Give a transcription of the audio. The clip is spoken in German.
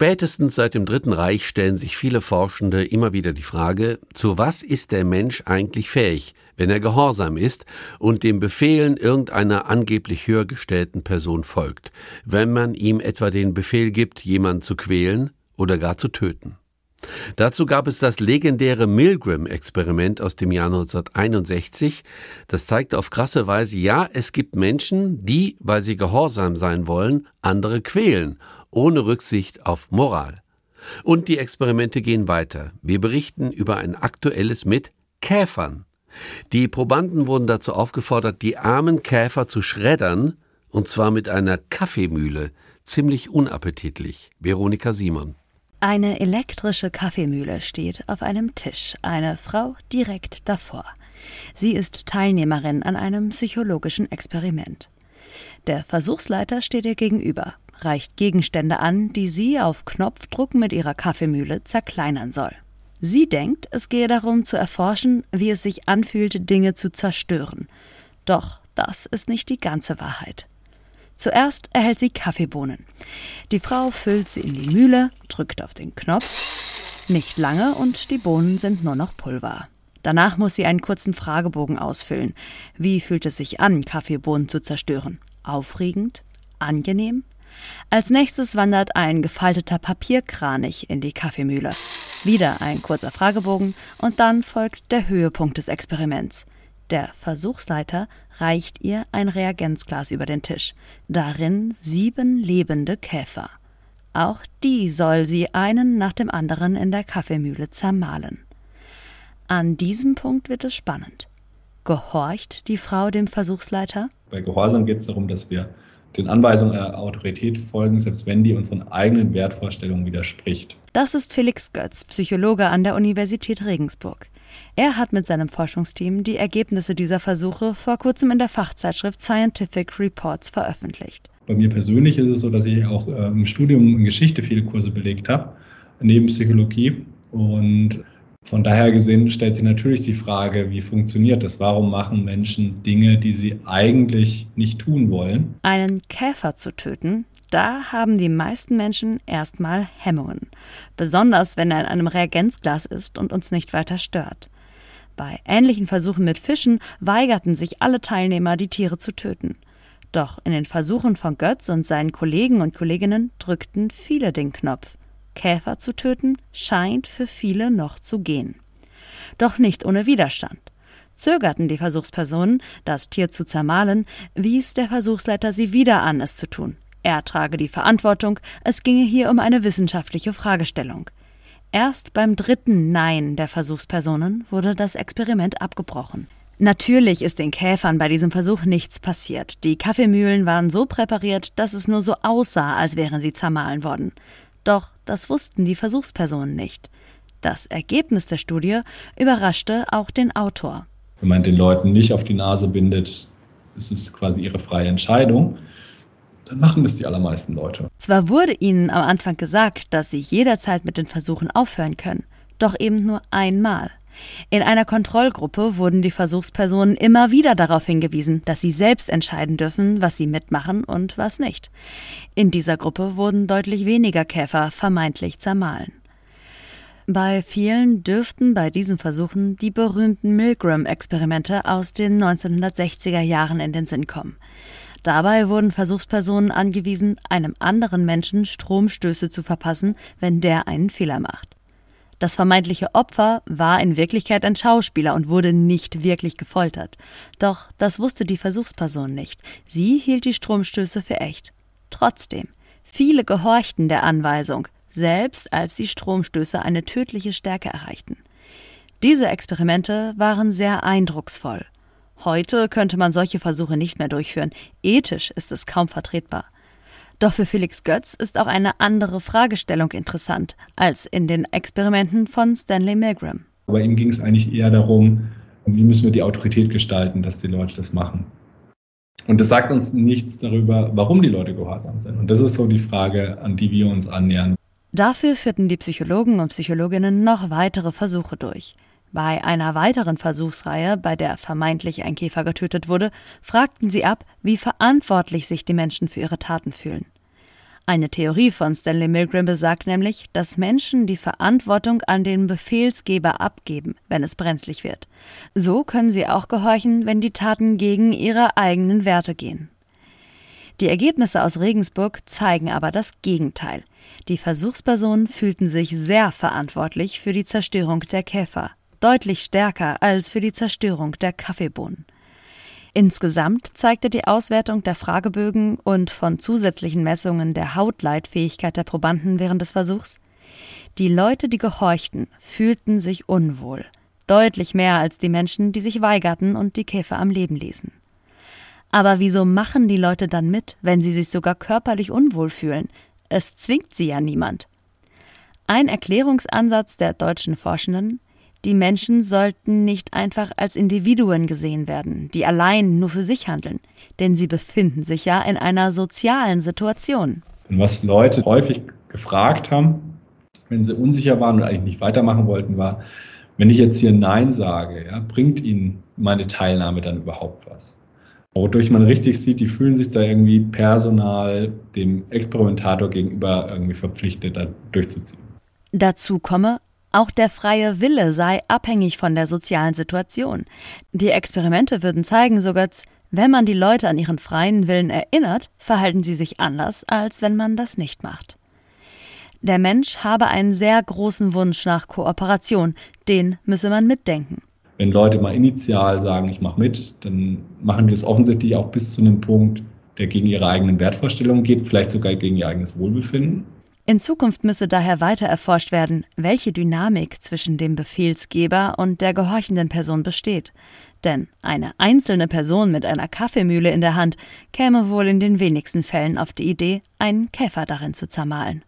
Spätestens seit dem Dritten Reich stellen sich viele Forschende immer wieder die Frage, zu was ist der Mensch eigentlich fähig, wenn er gehorsam ist und den Befehlen irgendeiner angeblich höher gestellten Person folgt, wenn man ihm etwa den Befehl gibt, jemanden zu quälen oder gar zu töten. Dazu gab es das legendäre Milgram-Experiment aus dem Jahr 1961. Das zeigte auf krasse Weise, ja, es gibt Menschen, die, weil sie gehorsam sein wollen, andere quälen ohne Rücksicht auf Moral. Und die Experimente gehen weiter. Wir berichten über ein aktuelles mit Käfern. Die Probanden wurden dazu aufgefordert, die armen Käfer zu schreddern, und zwar mit einer Kaffeemühle. Ziemlich unappetitlich. Veronika Simon. Eine elektrische Kaffeemühle steht auf einem Tisch, eine Frau direkt davor. Sie ist Teilnehmerin an einem psychologischen Experiment. Der Versuchsleiter steht ihr gegenüber, reicht Gegenstände an, die sie auf Knopfdruck mit ihrer Kaffeemühle zerkleinern soll. Sie denkt, es gehe darum zu erforschen, wie es sich anfühlt, Dinge zu zerstören. Doch das ist nicht die ganze Wahrheit. Zuerst erhält sie Kaffeebohnen. Die Frau füllt sie in die Mühle, drückt auf den Knopf. Nicht lange und die Bohnen sind nur noch Pulver. Danach muss sie einen kurzen Fragebogen ausfüllen. Wie fühlt es sich an, Kaffeebohnen zu zerstören? Aufregend? Angenehm? Als nächstes wandert ein gefalteter Papierkranich in die Kaffeemühle. Wieder ein kurzer Fragebogen und dann folgt der Höhepunkt des Experiments. Der Versuchsleiter reicht ihr ein Reagenzglas über den Tisch. Darin sieben lebende Käfer. Auch die soll sie einen nach dem anderen in der Kaffeemühle zermahlen. An diesem Punkt wird es spannend. Gehorcht die Frau dem Versuchsleiter? Bei Gehorsam geht es darum, dass wir den Anweisungen einer Autorität folgen, selbst wenn die unseren eigenen Wertvorstellungen widerspricht. Das ist Felix Götz, Psychologe an der Universität Regensburg. Er hat mit seinem Forschungsteam die Ergebnisse dieser Versuche vor kurzem in der Fachzeitschrift Scientific Reports veröffentlicht. Bei mir persönlich ist es so, dass ich auch äh, im Studium in Geschichte viele Kurse belegt habe, neben Psychologie. Und von daher gesehen stellt sich natürlich die Frage, wie funktioniert das? Warum machen Menschen Dinge, die sie eigentlich nicht tun wollen? Einen Käfer zu töten, da haben die meisten Menschen erstmal Hemmungen. Besonders wenn er in einem Reagenzglas ist und uns nicht weiter stört. Bei ähnlichen Versuchen mit Fischen weigerten sich alle Teilnehmer, die Tiere zu töten. Doch in den Versuchen von Götz und seinen Kollegen und Kolleginnen drückten viele den Knopf. Käfer zu töten scheint für viele noch zu gehen. Doch nicht ohne Widerstand. Zögerten die Versuchspersonen, das Tier zu zermahlen, wies der Versuchsleiter sie wieder an, es zu tun. Er trage die Verantwortung, es ginge hier um eine wissenschaftliche Fragestellung. Erst beim dritten Nein der Versuchspersonen wurde das Experiment abgebrochen. Natürlich ist den Käfern bei diesem Versuch nichts passiert. Die Kaffeemühlen waren so präpariert, dass es nur so aussah, als wären sie zermahlen worden. Doch das wussten die Versuchspersonen nicht. Das Ergebnis der Studie überraschte auch den Autor. Wenn man den Leuten nicht auf die Nase bindet, ist es quasi ihre freie Entscheidung, dann machen das die allermeisten Leute. Zwar wurde ihnen am Anfang gesagt, dass sie jederzeit mit den Versuchen aufhören können, doch eben nur einmal. In einer Kontrollgruppe wurden die Versuchspersonen immer wieder darauf hingewiesen, dass sie selbst entscheiden dürfen, was sie mitmachen und was nicht. In dieser Gruppe wurden deutlich weniger Käfer vermeintlich zermahlen. Bei vielen dürften bei diesen Versuchen die berühmten Milgram-Experimente aus den 1960er Jahren in den Sinn kommen. Dabei wurden Versuchspersonen angewiesen, einem anderen Menschen Stromstöße zu verpassen, wenn der einen Fehler macht. Das vermeintliche Opfer war in Wirklichkeit ein Schauspieler und wurde nicht wirklich gefoltert. Doch das wusste die Versuchsperson nicht. Sie hielt die Stromstöße für echt. Trotzdem, viele gehorchten der Anweisung, selbst als die Stromstöße eine tödliche Stärke erreichten. Diese Experimente waren sehr eindrucksvoll. Heute könnte man solche Versuche nicht mehr durchführen. Ethisch ist es kaum vertretbar. Doch für Felix Götz ist auch eine andere Fragestellung interessant als in den Experimenten von Stanley Milgram. Bei ihm ging es eigentlich eher darum, wie müssen wir die Autorität gestalten, dass die Leute das machen. Und das sagt uns nichts darüber, warum die Leute gehorsam sind. Und das ist so die Frage, an die wir uns annähern. Dafür führten die Psychologen und Psychologinnen noch weitere Versuche durch. Bei einer weiteren Versuchsreihe, bei der vermeintlich ein Käfer getötet wurde, fragten sie ab, wie verantwortlich sich die Menschen für ihre Taten fühlen. Eine Theorie von Stanley Milgram besagt nämlich, dass Menschen die Verantwortung an den Befehlsgeber abgeben, wenn es brenzlig wird. So können sie auch gehorchen, wenn die Taten gegen ihre eigenen Werte gehen. Die Ergebnisse aus Regensburg zeigen aber das Gegenteil. Die Versuchspersonen fühlten sich sehr verantwortlich für die Zerstörung der Käfer, deutlich stärker als für die Zerstörung der Kaffeebohnen. Insgesamt zeigte die Auswertung der Fragebögen und von zusätzlichen Messungen der Hautleitfähigkeit der Probanden während des Versuchs, die Leute, die gehorchten, fühlten sich unwohl, deutlich mehr als die Menschen, die sich weigerten und die Käfer am Leben ließen. Aber wieso machen die Leute dann mit, wenn sie sich sogar körperlich unwohl fühlen? Es zwingt sie ja niemand. Ein Erklärungsansatz der deutschen Forschenden die Menschen sollten nicht einfach als Individuen gesehen werden, die allein nur für sich handeln, denn sie befinden sich ja in einer sozialen Situation. Und was Leute häufig gefragt haben, wenn sie unsicher waren und eigentlich nicht weitermachen wollten, war, wenn ich jetzt hier Nein sage, ja, bringt ihnen meine Teilnahme dann überhaupt was? Wodurch man richtig sieht, die fühlen sich da irgendwie personal dem Experimentator gegenüber irgendwie verpflichtet, da durchzuziehen. Dazu komme, auch der freie Wille sei abhängig von der sozialen Situation. Die Experimente würden zeigen, so Götz, wenn man die Leute an ihren freien Willen erinnert, verhalten sie sich anders, als wenn man das nicht macht. Der Mensch habe einen sehr großen Wunsch nach Kooperation, den müsse man mitdenken. Wenn Leute mal initial sagen, ich mache mit, dann machen die das offensichtlich auch bis zu einem Punkt, der gegen ihre eigenen Wertvorstellungen geht, vielleicht sogar gegen ihr eigenes Wohlbefinden. In Zukunft müsse daher weiter erforscht werden, welche Dynamik zwischen dem Befehlsgeber und der gehorchenden Person besteht. Denn eine einzelne Person mit einer Kaffeemühle in der Hand käme wohl in den wenigsten Fällen auf die Idee, einen Käfer darin zu zermahlen.